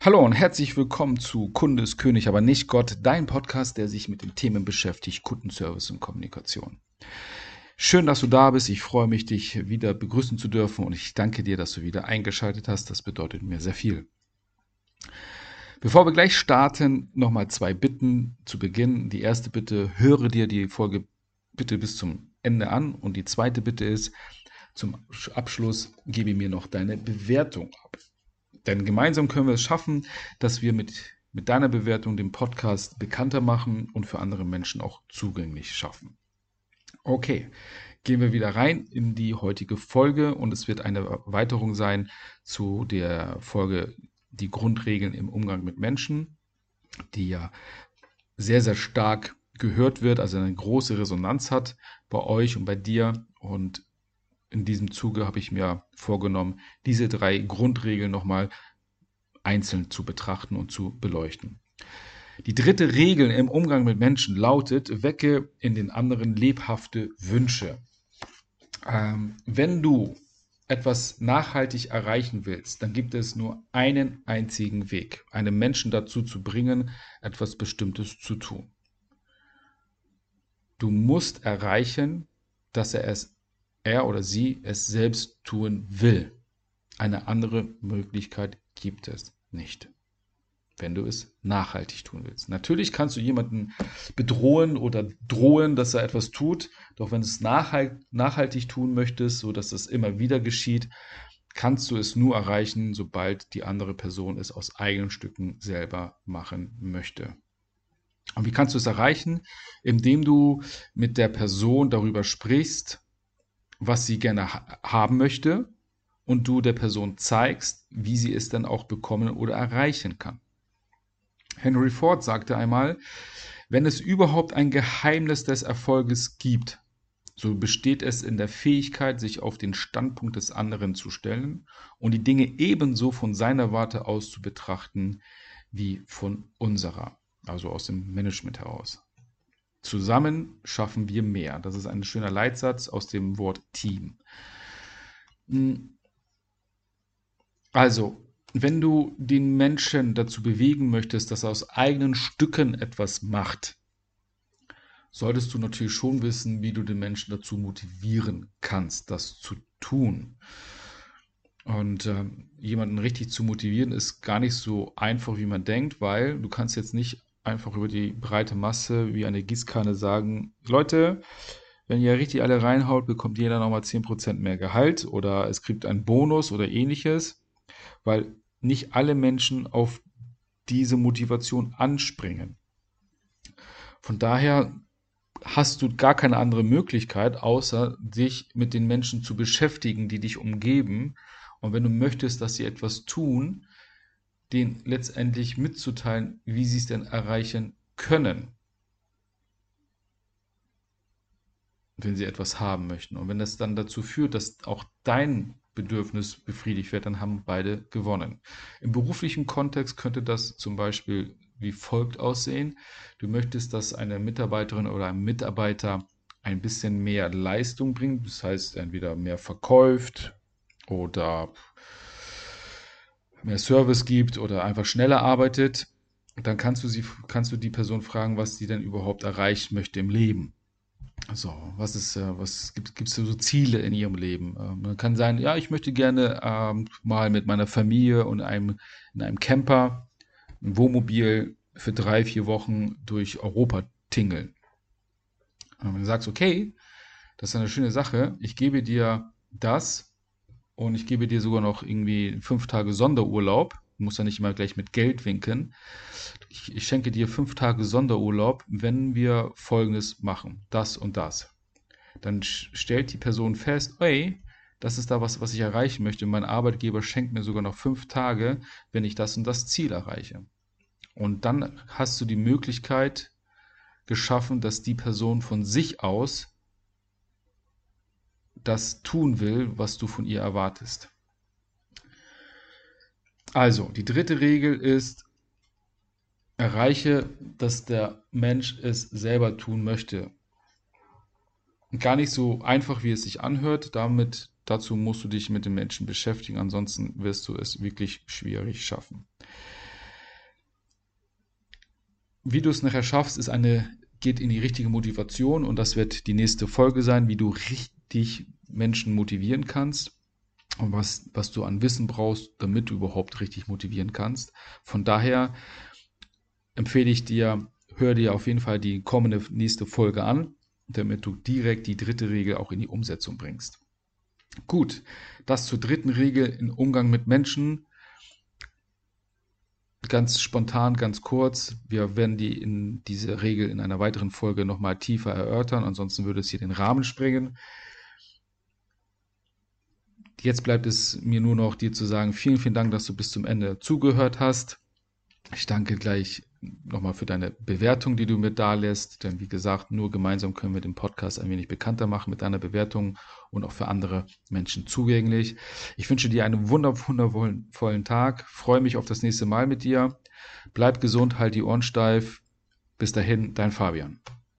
Hallo und herzlich willkommen zu Kunde König, aber nicht Gott, dein Podcast, der sich mit den Themen beschäftigt, Kundenservice und Kommunikation. Schön, dass du da bist. Ich freue mich, dich wieder begrüßen zu dürfen und ich danke dir, dass du wieder eingeschaltet hast. Das bedeutet mir sehr viel. Bevor wir gleich starten, nochmal zwei Bitten zu Beginn. Die erste Bitte, höre dir die Folge bitte bis zum Ende an. Und die zweite Bitte ist, zum Abschluss gebe mir noch deine Bewertung ab. Denn gemeinsam können wir es schaffen, dass wir mit, mit deiner Bewertung den Podcast bekannter machen und für andere Menschen auch zugänglich schaffen. Okay, gehen wir wieder rein in die heutige Folge und es wird eine Erweiterung sein zu der Folge Die Grundregeln im Umgang mit Menschen, die ja sehr, sehr stark gehört wird, also eine große Resonanz hat bei euch und bei dir. Und in diesem Zuge habe ich mir vorgenommen, diese drei Grundregeln nochmal einzeln zu betrachten und zu beleuchten. Die dritte Regel im Umgang mit Menschen lautet, wecke in den anderen lebhafte Wünsche. Ähm, wenn du etwas nachhaltig erreichen willst, dann gibt es nur einen einzigen Weg, einen Menschen dazu zu bringen, etwas Bestimmtes zu tun. Du musst erreichen, dass er es er oder sie es selbst tun will. Eine andere Möglichkeit gibt es nicht, wenn du es nachhaltig tun willst. Natürlich kannst du jemanden bedrohen oder drohen, dass er etwas tut, doch wenn du es nachhaltig tun möchtest, so dass es immer wieder geschieht, kannst du es nur erreichen, sobald die andere Person es aus eigenen Stücken selber machen möchte. Und wie kannst du es erreichen? Indem du mit der Person darüber sprichst, was sie gerne ha haben möchte und du der Person zeigst, wie sie es dann auch bekommen oder erreichen kann. Henry Ford sagte einmal, wenn es überhaupt ein Geheimnis des Erfolges gibt, so besteht es in der Fähigkeit, sich auf den Standpunkt des anderen zu stellen und die Dinge ebenso von seiner Warte aus zu betrachten wie von unserer, also aus dem Management heraus. Zusammen schaffen wir mehr. Das ist ein schöner Leitsatz aus dem Wort Team. Hm. Also, wenn du den Menschen dazu bewegen möchtest, dass er aus eigenen Stücken etwas macht, solltest du natürlich schon wissen, wie du den Menschen dazu motivieren kannst, das zu tun. Und äh, jemanden richtig zu motivieren ist gar nicht so einfach, wie man denkt, weil du kannst jetzt nicht einfach über die breite Masse wie eine Gießkanne sagen, Leute, wenn ihr richtig alle reinhaut, bekommt jeder nochmal 10% mehr Gehalt oder es kriegt einen Bonus oder ähnliches, weil nicht alle Menschen auf diese Motivation anspringen. Von daher hast du gar keine andere Möglichkeit, außer dich mit den Menschen zu beschäftigen, die dich umgeben. Und wenn du möchtest, dass sie etwas tun, denen letztendlich mitzuteilen, wie sie es denn erreichen können, wenn sie etwas haben möchten. Und wenn das dann dazu führt, dass auch dein Bedürfnis befriedigt wird, dann haben beide gewonnen. Im beruflichen Kontext könnte das zum Beispiel wie folgt aussehen. Du möchtest, dass eine Mitarbeiterin oder ein Mitarbeiter ein bisschen mehr Leistung bringt, das heißt entweder mehr verkauft oder mehr Service gibt oder einfach schneller arbeitet, dann kannst du sie, kannst du die Person fragen, was sie denn überhaupt erreichen möchte im Leben. So, was ist, äh, was gibt es so Ziele in ihrem Leben? Ähm, man kann sagen, ja, ich möchte gerne ähm, mal mit meiner Familie und einem, in einem Camper, ein Wohnmobil für drei, vier Wochen durch Europa tingeln. Und wenn du sagst, okay, das ist eine schöne Sache, ich gebe dir das und ich gebe dir sogar noch irgendwie fünf Tage Sonderurlaub. Du musst ja nicht immer gleich mit Geld winken. Ich, ich schenke dir fünf Tage Sonderurlaub, wenn wir Folgendes machen. Das und das. Dann stellt die Person fest, ey, das ist da was, was ich erreichen möchte. Mein Arbeitgeber schenkt mir sogar noch fünf Tage, wenn ich das und das Ziel erreiche. Und dann hast du die Möglichkeit geschaffen, dass die Person von sich aus das tun will, was du von ihr erwartest. Also, die dritte Regel ist, erreiche, dass der Mensch es selber tun möchte. Gar nicht so einfach, wie es sich anhört. Damit, dazu musst du dich mit dem Menschen beschäftigen, ansonsten wirst du es wirklich schwierig schaffen. wie du es nachher schaffst, ist eine, geht in die richtige Motivation und das wird die nächste Folge sein, wie du richtig Menschen motivieren kannst und was, was du an Wissen brauchst, damit du überhaupt richtig motivieren kannst. Von daher empfehle ich dir, hör dir auf jeden Fall die kommende nächste Folge an, damit du direkt die dritte Regel auch in die Umsetzung bringst. Gut, das zur dritten Regel im Umgang mit Menschen. Ganz spontan, ganz kurz. Wir werden die in diese Regel in einer weiteren Folge nochmal tiefer erörtern. Ansonsten würde es hier den Rahmen sprengen. Jetzt bleibt es mir nur noch dir zu sagen, vielen, vielen Dank, dass du bis zum Ende zugehört hast. Ich danke gleich nochmal für deine Bewertung, die du mir da lässt. Denn wie gesagt, nur gemeinsam können wir den Podcast ein wenig bekannter machen mit deiner Bewertung und auch für andere Menschen zugänglich. Ich wünsche dir einen wundervollen Tag. Freue mich auf das nächste Mal mit dir. Bleib gesund, halt die Ohren steif. Bis dahin, dein Fabian.